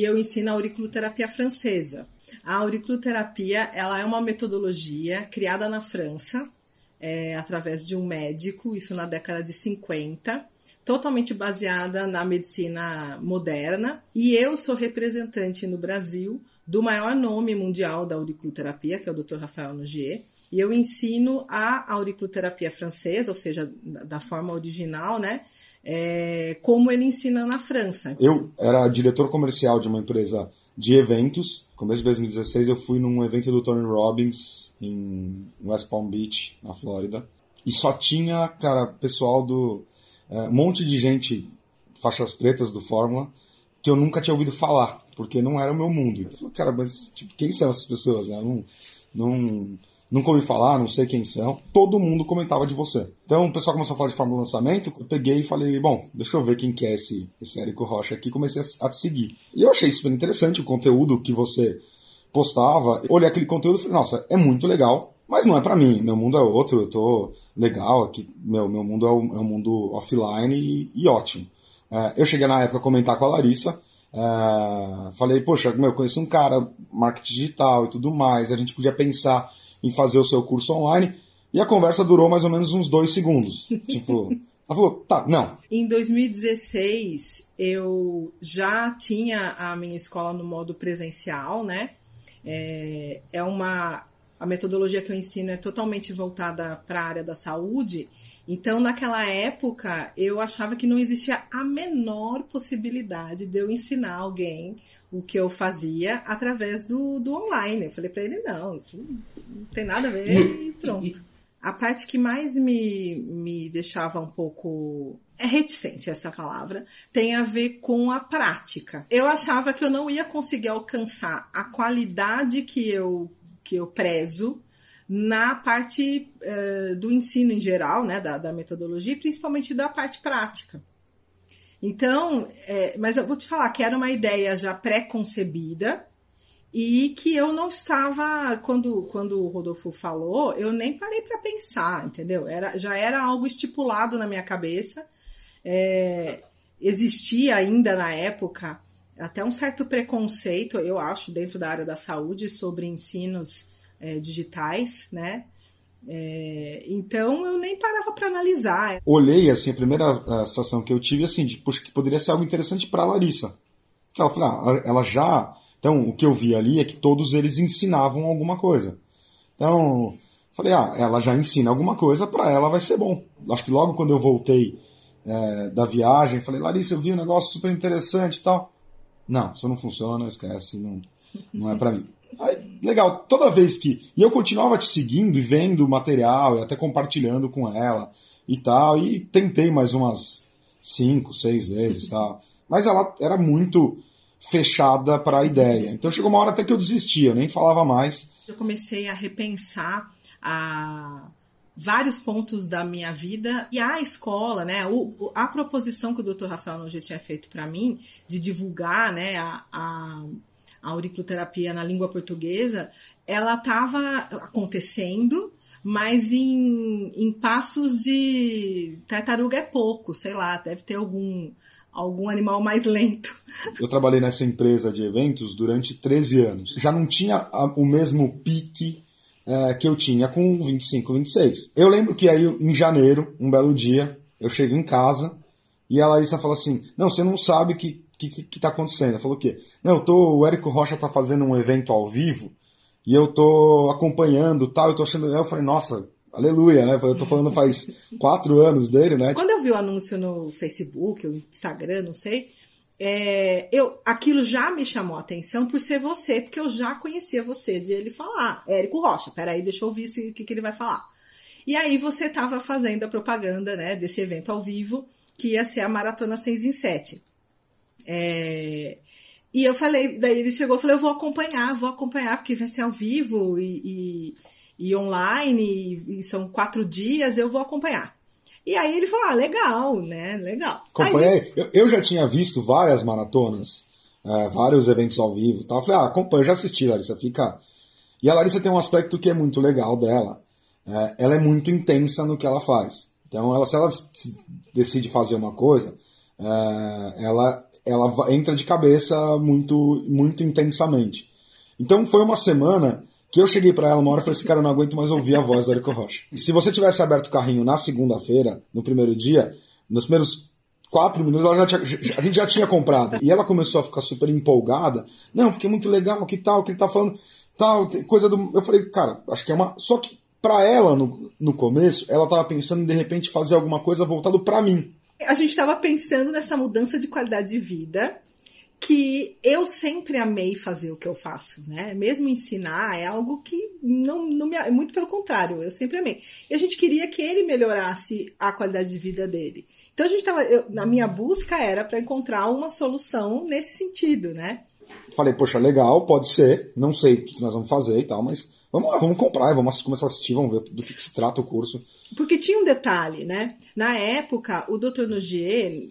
e eu ensino a auriculoterapia francesa. A auriculoterapia ela é uma metodologia criada na França é, através de um médico, isso na década de 50, totalmente baseada na medicina moderna. E eu sou representante no Brasil do maior nome mundial da auriculoterapia, que é o Dr. Rafael Nogier. E eu ensino a auriculoterapia francesa, ou seja, da forma original, né? É, como ele ensina na França. Eu era diretor comercial de uma empresa de eventos. Começo de 2016 eu fui num evento do Tony Robbins em West Palm Beach, na Flórida. E só tinha, cara, pessoal do. É, um monte de gente, faixas pretas do Fórmula, que eu nunca tinha ouvido falar, porque não era o meu mundo. Eu falei, cara, mas tipo, quem são essas pessoas? Né? Não, não, nunca ouvi falar, não sei quem são. Todo mundo comentava de você. Então o pessoal começou a falar de Fórmula Lançamento, eu peguei e falei, bom, deixa eu ver quem que é esse, esse Érico Rocha aqui, comecei a, a te seguir. E eu achei super interessante o conteúdo que você postava. Olhei aquele conteúdo e falei, nossa, é muito legal, mas não é para mim. Meu mundo é outro, eu tô legal aqui, meu, meu mundo é um, é um mundo offline e, e ótimo. É, eu cheguei na época a comentar com a Larissa, é, falei, poxa, meu, eu conheço um cara, marketing digital e tudo mais, a gente podia pensar em fazer o seu curso online. E a conversa durou mais ou menos uns dois segundos. tipo, ela falou, tá, não. Em 2016, eu já tinha a minha escola no modo presencial, né? É, é uma. A metodologia que eu ensino é totalmente voltada para a área da saúde. Então, naquela época, eu achava que não existia a menor possibilidade de eu ensinar alguém o que eu fazia através do, do online. Eu falei para ele, não, isso não tem nada a ver e pronto. A parte que mais me, me deixava um pouco é reticente essa palavra, tem a ver com a prática. Eu achava que eu não ia conseguir alcançar a qualidade que eu, que eu prezo na parte uh, do ensino em geral, né, da, da metodologia, e principalmente da parte prática. Então, é, mas eu vou te falar que era uma ideia já pré-concebida e que eu não estava quando quando o Rodolfo falou, eu nem parei para pensar, entendeu? Era já era algo estipulado na minha cabeça. É, existia ainda na época até um certo preconceito, eu acho, dentro da área da saúde sobre ensinos é, digitais, né? É, então eu nem parava para analisar. Olhei assim a primeira sensação que eu tive assim de que poderia ser algo interessante para Larissa. Ela, falou, ah, ela já então o que eu vi ali é que todos eles ensinavam alguma coisa. Então falei ah ela já ensina alguma coisa para ela vai ser bom. Acho que logo quando eu voltei é, da viagem falei Larissa eu vi um negócio super interessante e tal. Não, isso não funciona, esquece, não, não é para mim. Legal, toda vez que. E eu continuava te seguindo e vendo o material e até compartilhando com ela e tal. E tentei mais umas cinco, seis vezes tal. Mas ela era muito fechada para a ideia. Então chegou uma hora até que eu desistia, eu nem falava mais. Eu comecei a repensar a vários pontos da minha vida e a escola, né? O, a proposição que o Dr. Rafael Nogueira tinha feito para mim de divulgar, né, a, a a auriculoterapia na língua portuguesa, ela estava acontecendo, mas em, em passos de tartaruga é pouco, sei lá, deve ter algum algum animal mais lento. Eu trabalhei nessa empresa de eventos durante 13 anos. Já não tinha o mesmo pique é, que eu tinha com 25, 26. Eu lembro que aí em janeiro, um belo dia, eu chego em casa e a Larissa fala assim: Não, você não sabe que que, que, que tá acontecendo? Ele falou o quê? Não, eu tô, o Érico Rocha tá fazendo um evento ao vivo e eu tô acompanhando tal, eu tô achando. Eu falei, nossa, aleluia, né? Eu tô falando faz quatro anos dele, né? Quando eu vi o anúncio no Facebook, ou Instagram, não sei, é, eu, aquilo já me chamou a atenção por ser você, porque eu já conhecia você de ele falar. Érico Rocha, peraí, deixa eu ouvir o que, que ele vai falar. E aí você estava fazendo a propaganda né, desse evento ao vivo, que ia ser a Maratona 6 em 7. É, e eu falei, daí ele chegou, eu falei, eu vou acompanhar, vou acompanhar, porque vai ser ao vivo e, e, e online, e, e, são quatro dias, eu vou acompanhar. E aí ele falou, ah, legal, né, legal. Acompanhei, aí, eu, eu, já tinha visto várias maratonas, é, vários eventos ao vivo e tal, eu falei, ah, acompanha, eu já assisti, Larissa, fica... E a Larissa tem um aspecto que é muito legal dela, é, ela é muito intensa no que ela faz. Então, ela, se ela decide fazer uma coisa, é, ela, ela entra de cabeça muito, muito intensamente. Então foi uma semana que eu cheguei para ela uma hora e falei assim, cara, eu não aguento mais ouvir a voz da Erika Rocha. Se você tivesse aberto o carrinho na segunda-feira, no primeiro dia, nos primeiros quatro minutos ela já tinha, a gente já tinha comprado. E ela começou a ficar super empolgada. Não, porque é muito legal, que tal, que ele tá falando, tal, coisa do... Eu falei, cara, acho que é uma... Só que para ela, no, no começo, ela tava pensando em, de repente, fazer alguma coisa voltado para mim. A gente estava pensando nessa mudança de qualidade de vida que eu sempre amei fazer o que eu faço, né? Mesmo ensinar é algo que não, não me, muito pelo contrário, eu sempre amei. E a gente queria que ele melhorasse a qualidade de vida dele. Então a gente estava, na minha busca era para encontrar uma solução nesse sentido, né? Falei, poxa, legal, pode ser, não sei o que nós vamos fazer e tal, mas Vamos lá, vamos comprar, vamos começar a assistir, vamos ver do que, que, se trata o curso. Porque tinha um detalhe, né? Na época, o Dr. Nogier,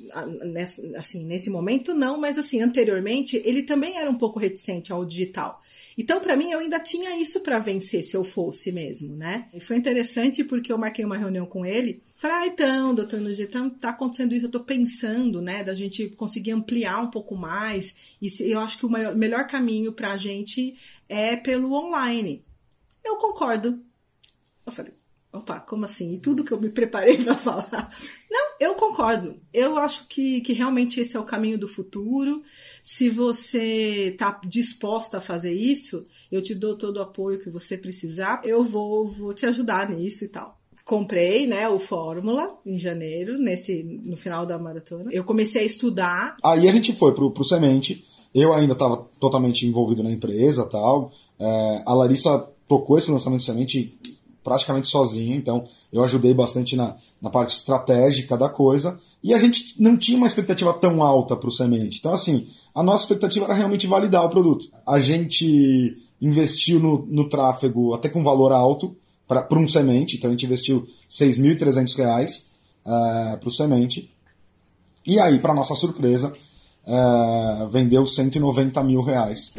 assim, nesse momento não, mas assim, anteriormente, ele também era um pouco reticente ao digital. Então, para mim, eu ainda tinha isso para vencer se eu fosse mesmo, né? E foi interessante porque eu marquei uma reunião com ele. Falei, ah, então, doutor Nogier, tá, tá acontecendo isso, eu tô pensando, né, da gente conseguir ampliar um pouco mais. E eu acho que o maior, melhor caminho pra gente é pelo online. Eu concordo. Eu falei, opa, como assim? E tudo que eu me preparei para falar. Não, eu concordo. Eu acho que, que realmente esse é o caminho do futuro. Se você está disposta a fazer isso, eu te dou todo o apoio que você precisar. Eu vou, vou te ajudar nisso e tal. Comprei, né, o Fórmula em janeiro, nesse no final da maratona. Eu comecei a estudar. Aí a gente foi pro, pro Semente. Eu ainda estava totalmente envolvido na empresa tal. É, a Larissa tocou esse lançamento de semente praticamente sozinho, então eu ajudei bastante na, na parte estratégica da coisa, e a gente não tinha uma expectativa tão alta para o semente. Então, assim, a nossa expectativa era realmente validar o produto. A gente investiu no, no tráfego até com valor alto para um semente, então a gente investiu R$ 6.300 uh, para o semente, e aí, para nossa surpresa, uh, vendeu 190 mil reais.